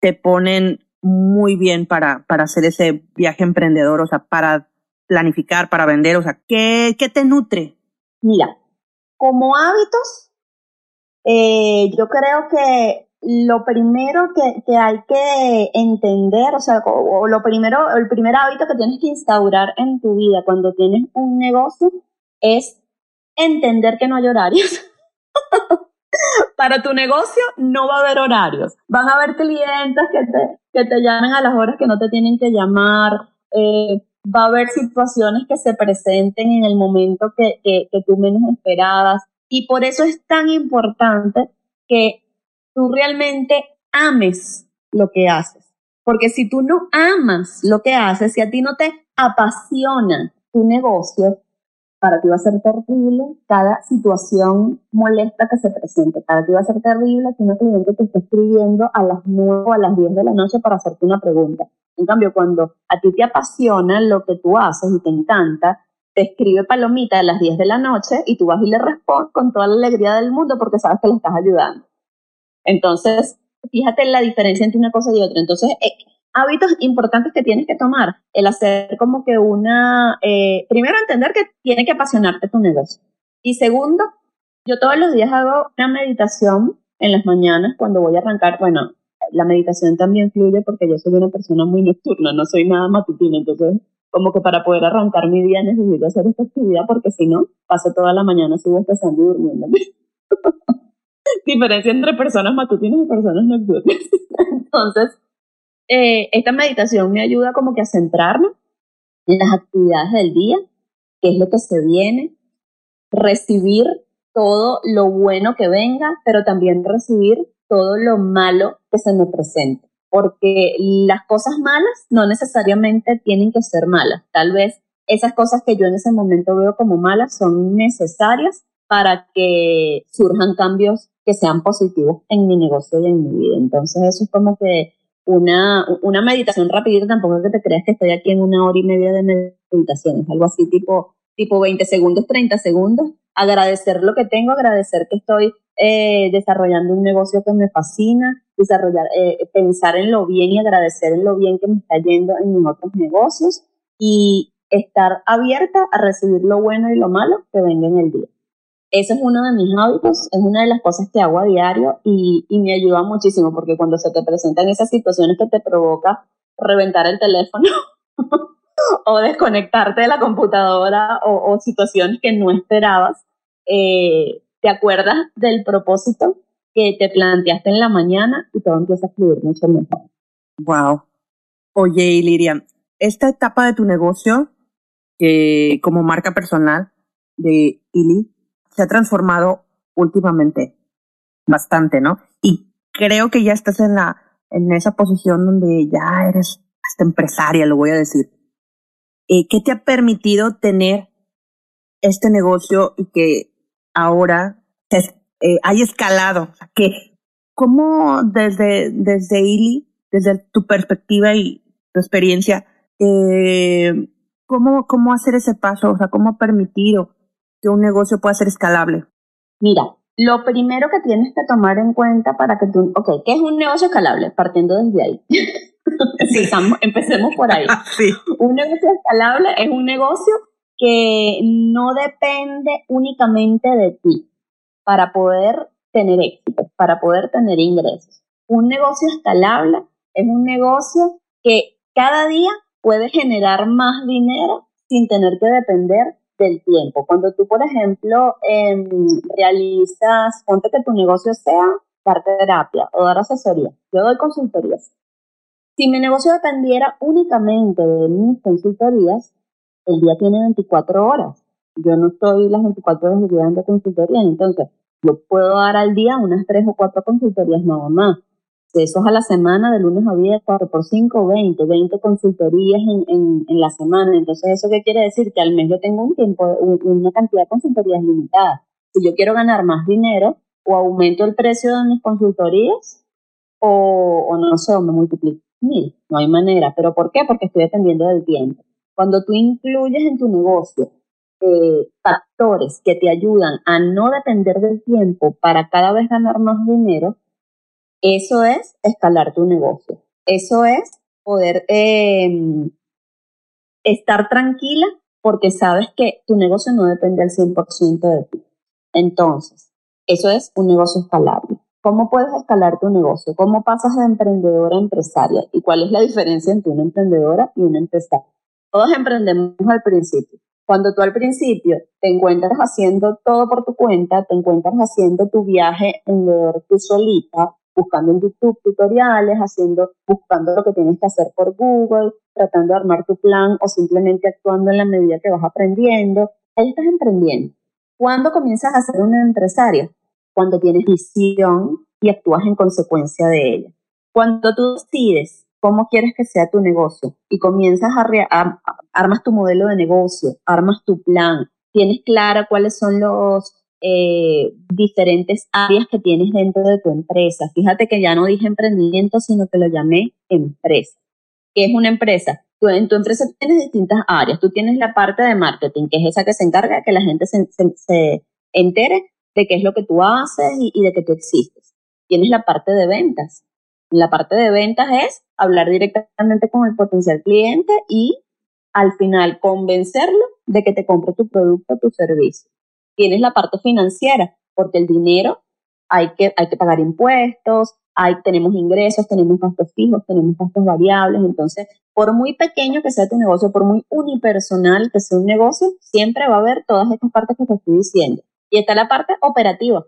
te ponen muy bien para, para hacer ese viaje emprendedor, o sea, para planificar, para vender, o sea, ¿qué, qué te nutre? Mira, como hábitos, eh, yo creo que lo primero que, que, hay que entender, o sea, o, lo primero, el primer hábito que tienes que instaurar en tu vida cuando tienes un negocio es entender que no hay horarios. Para tu negocio no va a haber horarios. Van a haber clientes que te, que te llamen a las horas que no te tienen que llamar. Eh, va a haber situaciones que se presenten en el momento que, que, que tú menos esperabas. Y por eso es tan importante que tú realmente ames lo que haces. Porque si tú no amas lo que haces, si a ti no te apasiona tu negocio, para ti va a ser terrible cada situación molesta que se presente. Para ti va a ser terrible que una cliente te esté escribiendo a las 9 o a las 10 de la noche para hacerte una pregunta. En cambio, cuando a ti te apasiona lo que tú haces y te encanta, te escribe Palomita a las 10 de la noche y tú vas y le respondes con toda la alegría del mundo porque sabes que le estás ayudando. Entonces, fíjate la diferencia entre una cosa y otra. Entonces, eh, hábitos importantes que tienes que tomar, el hacer como que una, eh, primero entender que tiene que apasionarte tu negocio. Y segundo, yo todos los días hago una meditación en las mañanas cuando voy a arrancar, bueno, la meditación también fluye porque yo soy una persona muy nocturna, no soy nada matutina, entonces como que para poder arrancar mi día necesito hacer esta actividad porque si no, paso toda la mañana sigo empezando y durmiendo. Diferencia entre personas matutinas y personas nocturnas. Entonces, eh, esta meditación me ayuda como que a centrarme en las actividades del día, qué es lo que se viene, recibir todo lo bueno que venga, pero también recibir todo lo malo que se me presente. Porque las cosas malas no necesariamente tienen que ser malas. Tal vez esas cosas que yo en ese momento veo como malas son necesarias para que surjan cambios que sean positivos en mi negocio y en mi vida. Entonces eso es como que una, una meditación rapidita, tampoco es que te creas que estoy aquí en una hora y media de meditación, es algo así tipo, tipo 20 segundos, 30 segundos, agradecer lo que tengo, agradecer que estoy eh, desarrollando un negocio que me fascina, desarrollar, eh, pensar en lo bien y agradecer en lo bien que me está yendo en mis otros negocios y estar abierta a recibir lo bueno y lo malo que venga en el día. Ese es uno de mis hábitos, es una de las cosas que hago a diario y, me ayuda muchísimo porque cuando se te presentan esas situaciones que te provoca reventar el teléfono o desconectarte de la computadora o, situaciones que no esperabas, eh, te acuerdas del propósito que te planteaste en la mañana y todo empieza a fluir mucho mejor. Wow. Oye, Iliria, esta etapa de tu negocio, como marca personal de Ili, se ha transformado últimamente bastante, ¿no? Y creo que ya estás en la en esa posición donde ya eres hasta empresaria, lo voy a decir. Eh, ¿Qué te ha permitido tener este negocio y que ahora eh, hay escalado? que, ¿Cómo desde, desde ILI, desde tu perspectiva y tu experiencia, eh, cómo, cómo hacer ese paso? O sea, ¿cómo permitir o que un negocio pueda ser escalable? Mira, lo primero que tienes que tomar en cuenta para que tú, ok, ¿qué es un negocio escalable? Partiendo desde ahí. empecemos por ahí. sí. Un negocio escalable es un negocio que no depende únicamente de ti para poder tener éxito, para poder tener ingresos. Un negocio escalable es un negocio que cada día puede generar más dinero sin tener que depender del tiempo. Cuando tú, por ejemplo, em, realizas, ponte que tu negocio sea dar terapia o dar asesoría. Yo doy consultorías. Si mi negocio dependiera únicamente de mis consultorías, el día tiene 24 horas. Yo no estoy las 24 horas del día dando consultoría, entonces yo puedo dar al día unas 3 o 4 consultorías nada más eso es a la semana, de lunes a viernes, 4 por 5, 20, 20 consultorías en, en, la semana. Entonces, ¿eso qué quiere decir? Que al mes yo tengo un tiempo, una cantidad de consultorías limitada. Si yo quiero ganar más dinero, o aumento el precio de mis consultorías, o, o no sé, o me multiplico mil. No hay manera. ¿Pero por qué? Porque estoy dependiendo del tiempo. Cuando tú incluyes en tu negocio eh, factores que te ayudan a no depender del tiempo para cada vez ganar más dinero, eso es escalar tu negocio. Eso es poder em, estar tranquila porque sabes que tu negocio no depende al 100% de ti. Entonces, eso es un negocio escalable. ¿Cómo puedes escalar tu negocio? ¿Cómo pasas de emprendedora a empresaria? ¿Y cuál es la diferencia entre una emprendedora y una empresaria? Todos emprendemos al principio. Cuando tú al principio te encuentras haciendo todo por tu cuenta, te encuentras haciendo tu viaje en tu solita, buscando en YouTube tutoriales, haciendo, buscando lo que tienes que hacer por Google, tratando de armar tu plan o simplemente actuando en la medida que vas aprendiendo. Ahí estás emprendiendo. ¿Cuándo comienzas a ser una empresaria? Cuando tienes visión y actúas en consecuencia de ella. Cuando tú decides cómo quieres que sea tu negocio y comienzas a, armas tu modelo de negocio, armas tu plan, tienes clara cuáles son los eh, diferentes áreas que tienes dentro de tu empresa. Fíjate que ya no dije emprendimiento, sino que lo llamé empresa. ¿Qué es una empresa? En tu empresa tienes distintas áreas. Tú tienes la parte de marketing, que es esa que se encarga de que la gente se, se, entere de qué es lo que tú haces y, y de que tú existes. Tienes la parte de ventas. La parte de ventas es hablar directamente con el potencial cliente y al final convencerlo de que te compre tu producto o tu servicio tienes la parte financiera, porque el dinero hay que, hay que pagar impuestos, hay, tenemos ingresos, tenemos gastos fijos, tenemos gastos variables, entonces, por muy pequeño que sea tu negocio, por muy unipersonal que sea un negocio, siempre va a haber todas estas partes que te estoy diciendo. Y está la parte operativa.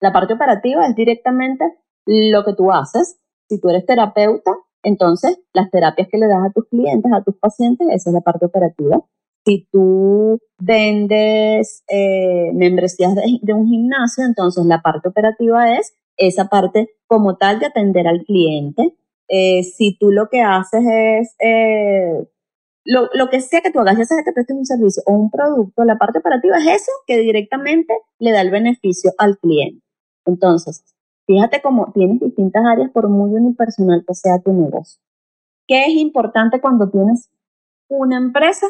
La parte operativa es directamente lo que tú haces. Si tú eres terapeuta, entonces las terapias que le das a tus clientes, a tus pacientes, esa es la parte operativa. Si tú vendes eh, membresías de, un gimnasio, entonces la parte operativa es esa parte como tal de atender al cliente. Eh, si tú lo que haces es eh, lo, lo, que sea que tú hagas, ya sea que prestes un servicio o un producto, la parte operativa es eso que directamente le da el beneficio al cliente. Entonces, fíjate cómo tienes distintas áreas por muy unipersonal que sea tu negocio. ¿Qué es importante cuando tienes una empresa?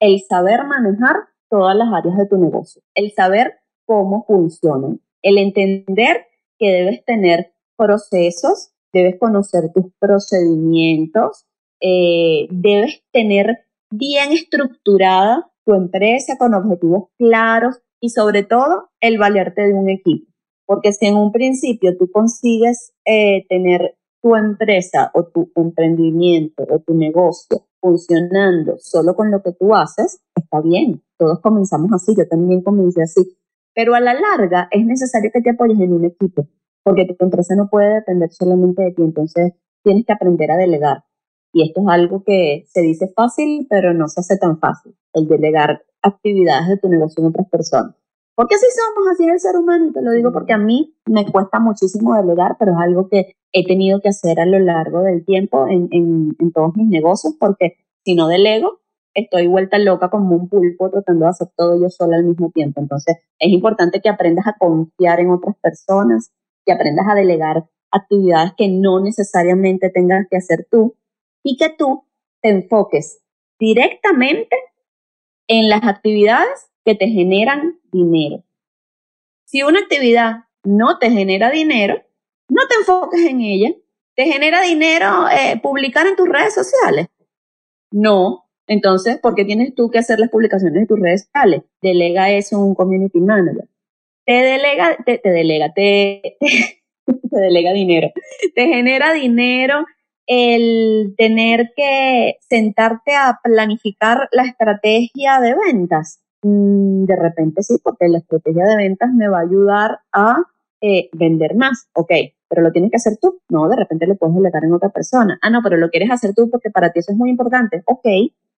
El saber manejar todas las áreas de tu negocio, el saber cómo funcionan, el entender que debes tener procesos, debes conocer tus procedimientos, eh, debes tener bien estructurada tu empresa con objetivos claros y sobre todo el valerte de un equipo. Porque si en un principio tú consigues eh, tener tu empresa o tu emprendimiento o tu negocio funcionando solo con lo que tú haces, está bien. Todos comenzamos así, yo también comencé así. Pero a la larga es necesario que te apoyes en un equipo, porque tu empresa no puede depender solamente de ti, entonces tienes que aprender a delegar. Y esto es algo que se dice fácil, pero no se hace tan fácil, el delegar actividades de tu negocio en otras personas. Porque así somos, así es el ser humano, y te lo digo porque a mí me cuesta muchísimo delegar, pero es algo que he tenido que hacer a lo largo del tiempo en, en, todos mis negocios, porque si no delego, estoy vuelta loca como un pulpo tratando de hacer todo yo sola al mismo tiempo. Entonces, es importante que aprendas a confiar en otras personas, que aprendas a delegar actividades que no necesariamente tengas que hacer tú y que tú te enfoques directamente en las actividades que te generan dinero. Si una actividad no te genera dinero, no te enfoques en ella. ¿Te genera dinero eh, publicar en tus redes sociales? No. Entonces, ¿por qué tienes tú que hacer las publicaciones en tus redes sociales? Delega eso a un community manager. Te delega, te, delega, te delega dinero. Te genera dinero el tener que sentarte a planificar la estrategia de ventas. Mm, de repente sí, porque la estrategia de ventas me va a ayudar a eh, vender más. Ok, pero lo tienes que hacer tú. No, de repente lo puedes delegar en otra persona. Ah, no, pero lo quieres hacer tú porque para ti eso es muy importante. Ok,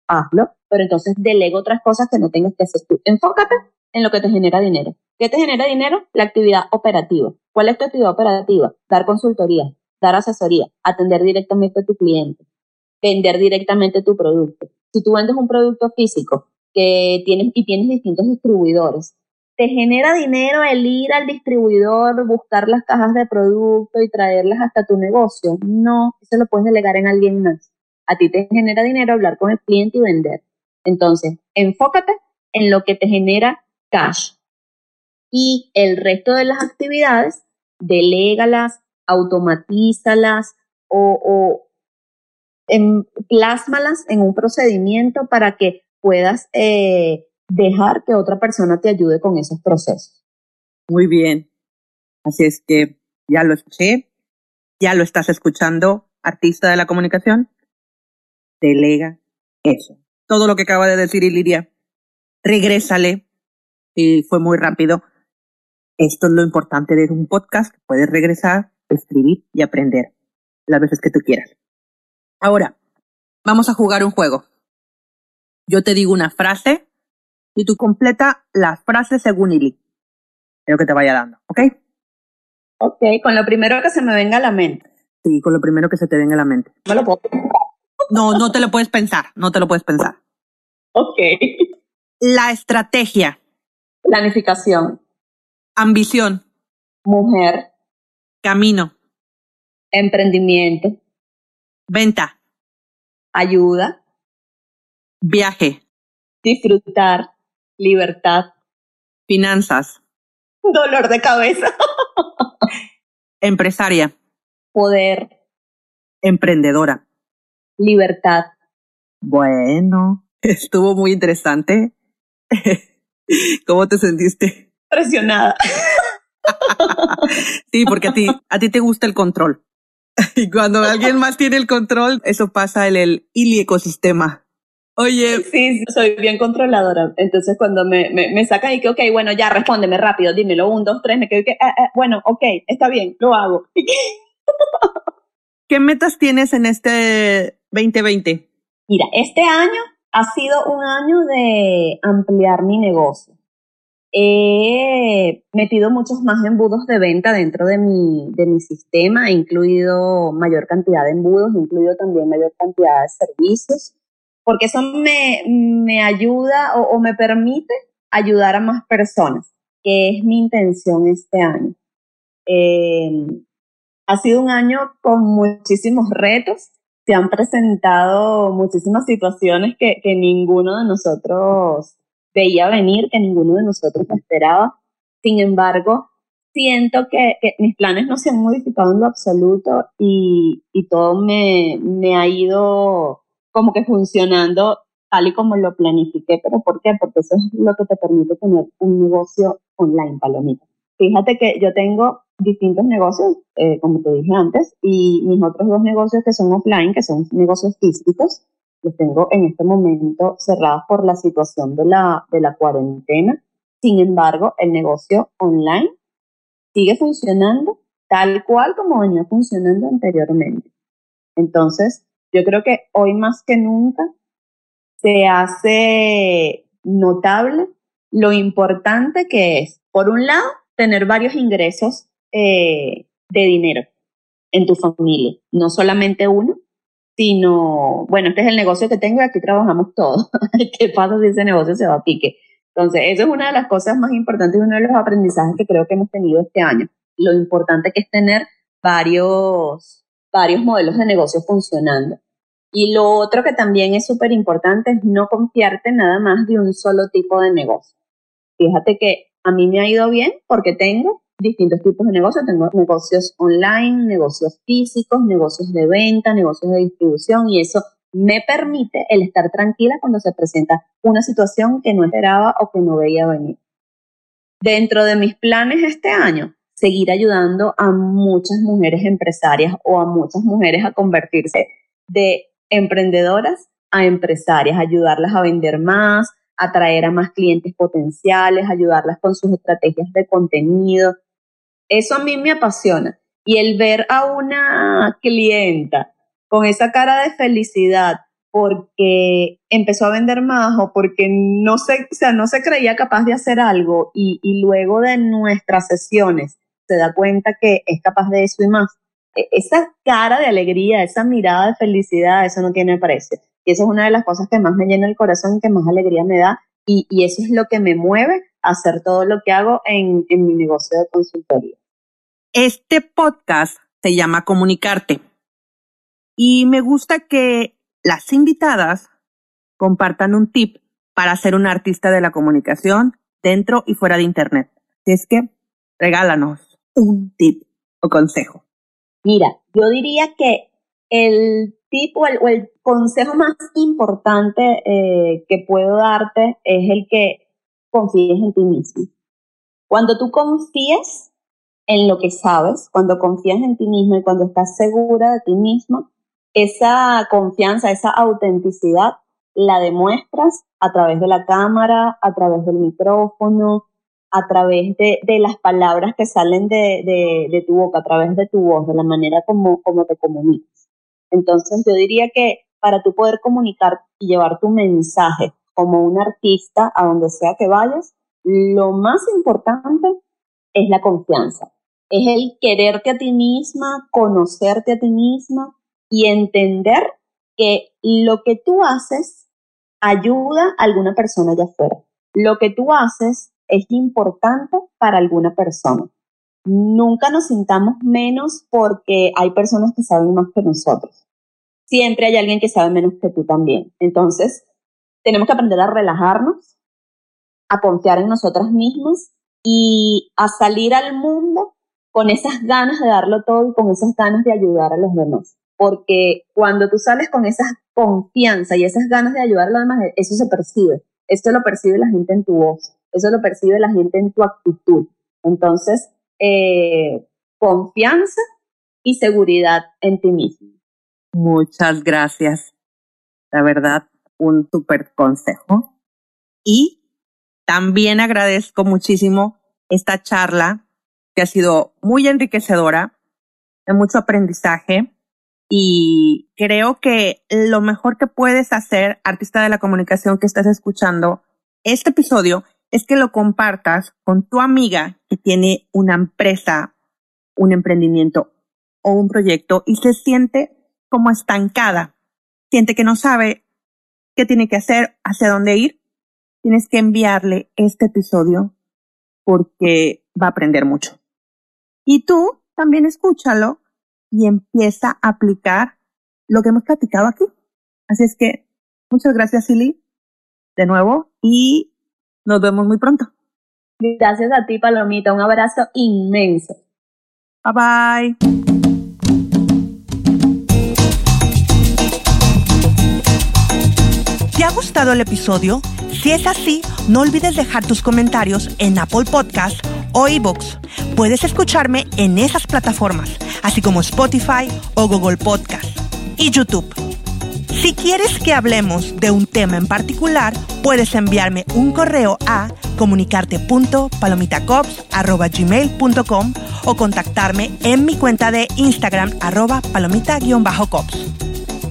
hazlo, pero entonces delega otras cosas que no tengas que hacer tú. Enfócate en lo que te genera dinero. ¿Qué te genera dinero? La actividad operativa. ¿Cuál es tu actividad operativa? Dar consultoría, dar asesoría, atender directamente a tu cliente, vender directamente tu producto. Si tú vendes un producto físico, tienes y tienes distintos distribuidores. Te genera dinero el ir al distribuidor, buscar las cajas de producto y traerlas hasta tu negocio. No, eso lo puedes delegar en alguien más. A ti te genera dinero hablar con el cliente y vender. Entonces, enfócate en lo que te genera cash. Y el resto de las actividades, delégalas, automatízalas o, plásmalas en un procedimiento para que puedas eh, dejar que otra persona te ayude con esos procesos. Muy bien. Así es que Ya lo escuché, ya lo estás escuchando, artista de la comunicación. Delega eso. Todo lo que acaba de decir Iliria, regrésale. Y fue muy rápido. Esto es lo importante de un podcast. Puedes regresar, escribir y aprender las veces que tú quieras. Ahora, vamos a jugar un juego. Yo te digo una frase y tú completa la frase según Ili. Lo que te vaya dando, ¿ok? Ok, con lo primero que se me venga a la mente. Sí, con lo primero que se te venga a la mente. No lo puedo No, no te lo puedes pensar, no te lo puedes pensar. Ok. La estrategia. Planificación. Ambición. Mujer. Camino. Emprendimiento. Venta. Ayuda. Viaje. Disfrutar. Libertad. Finanzas. Dolor de cabeza. Empresaria. Poder. Emprendedora. Libertad. Bueno, estuvo muy interesante. ¿Cómo te sentiste? Presionada. sí, porque a ti, a ti te gusta el control. Y cuando alguien más tiene el control, eso pasa en el ili ecosistema. Oye. Sí, soy bien controladora. Entonces, cuando me, me, me sacan y que, ok, bueno, ya respóndeme rápido, dímelo, un, dos, tres, me quedo que, eh, eh, bueno, ok, está bien, lo hago. ¿Qué metas tienes en este 2020? Mira, este año ha sido un año de ampliar mi negocio. He metido muchos más embudos de venta dentro de mi, de mi sistema, he incluido mayor cantidad de embudos, he incluido también mayor cantidad de servicios, porque eso me, me ayuda o, me permite ayudar a más personas, que es mi intención este año. Eh, ha sido un año con muchísimos retos, se han presentado muchísimas situaciones que, que ninguno de nosotros veía venir, que ninguno de nosotros esperaba. Sin embargo, siento que, que, mis planes no se han modificado en lo absoluto y, y todo me, me, ha ido como que funcionando tal y como lo planifiqué. ¿Pero por qué? Porque eso es lo que te permite tener un negocio online, Palomita. Fíjate que yo tengo distintos negocios, eh, como te dije antes, y mis otros dos negocios que son offline, que son negocios físicos, los tengo en este momento cerrados por la situación de la, de la cuarentena. Sin embargo, el negocio online sigue funcionando tal cual como venía funcionando anteriormente. Entonces, yo creo que hoy más que nunca se hace notable lo importante que es, por un lado, tener varios ingresos eh, de dinero en tu familia, no solamente uno, sino, bueno, este es el negocio que tengo y aquí trabajamos todos. ¿Qué pasa si ese negocio se va a pique? Entonces, eso es una de las cosas más importantes y uno de los aprendizajes que creo que hemos tenido este año. Lo importante que es tener varios, varios modelos de negocio funcionando. Y lo otro que también es súper importante es no confiarte nada más de un solo tipo de negocio. Fíjate que a mí me ha ido bien porque tengo distintos tipos de negocios. Tengo negocios online, negocios físicos, negocios de venta, negocios de distribución y eso me permite el estar tranquila cuando se presenta una situación que no esperaba o que no veía venir. Dentro de mis planes este año, seguir ayudando a muchas mujeres empresarias o a muchas mujeres a convertirse de emprendedoras a empresarias, ayudarlas a vender más, atraer a más clientes potenciales, ayudarlas con sus estrategias de contenido, eso a mí me apasiona. Y el ver a una clienta con esa cara de felicidad porque empezó a vender más o porque no se, o sea, no se creía capaz de hacer algo y, y luego de nuestras sesiones se da cuenta que es capaz de eso y más. E, esa cara de alegría, esa mirada de felicidad, eso no tiene precio. Y eso es una de las cosas que más me llena el corazón que más alegría me da. Y, eso es lo que me mueve a hacer todo lo que hago en, en mi negocio de consultoría. Este podcast se llama Comunicarte y me gusta que las invitadas compartan un tip para ser un artista de la comunicación dentro y fuera de Internet. Es que regálanos un tip o consejo. Mira, yo diría que el tip o el, consejo más importante eh, que puedo darte es el que confíes en ti mismo. Cuando tú confíes en lo que sabes, cuando confías en ti mismo y cuando estás segura de ti mismo, esa confianza, esa autenticidad la demuestras a través de la cámara, a través del micrófono, a través de, las palabras que salen de, tu boca, a través de tu voz, de la manera como, como te comunicas. Entonces yo diría que para tú poder comunicar y llevar tu mensaje como un artista a donde sea que vayas, lo más importante es la confianza. Es el quererte a ti misma, conocerte a ti misma y entender que lo que tú haces ayuda a alguna persona allá afuera. Lo que tú haces es importante para alguna persona. Nunca nos sintamos menos porque hay personas que saben más que nosotros. Siempre hay alguien que sabe menos que tú también. Entonces, tenemos que aprender a relajarnos, a confiar en nosotras mismas y a salir al mundo con esas ganas de darlo todo y con esas ganas de ayudar a los demás. Porque cuando tú sales con esa confianza y esas ganas de ayudar a los demás, eso se percibe. Esto lo percibe la gente en tu voz, eso lo percibe la gente en tu actitud. Entonces, eh, confianza y seguridad en ti mismo. Muchas gracias. La verdad, un súper consejo. Y también agradezco muchísimo esta charla que ha sido muy enriquecedora, de mucho aprendizaje y creo que lo mejor que puedes hacer, artista de la comunicación que estás escuchando este episodio, es que lo compartas con tu amiga que tiene una empresa, un emprendimiento o un proyecto y se siente como estancada, siente que no sabe qué tiene que hacer, hacia dónde ir, tienes que enviarle este episodio porque va a aprender mucho. Y tú también escúchalo y empieza a aplicar lo que hemos platicado aquí. Así es que muchas gracias, Silly, de nuevo y nos vemos muy pronto. Gracias a ti, Palomita. Un abrazo inmenso. Bye bye. ¿Te ha gustado el episodio? Si es así, no olvides dejar tus comentarios en Apple Podcast o iBooks. Puedes escucharme en esas plataformas, así como Spotify o Google Podcast y YouTube. Si quieres que hablemos de un tema en particular, puedes enviarme un correo a comunicarte.palomitacops.gmail.com o contactarme en mi cuenta de Instagram arroba palomita-cops.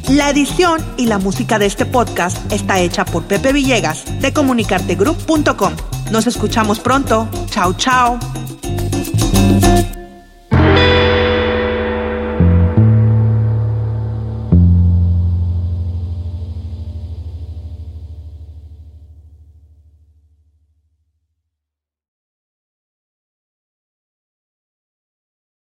La edición y la música de este podcast está hecha por Pepe Villegas de comunicartegroup.com. Nos escuchamos pronto. Chao, chao.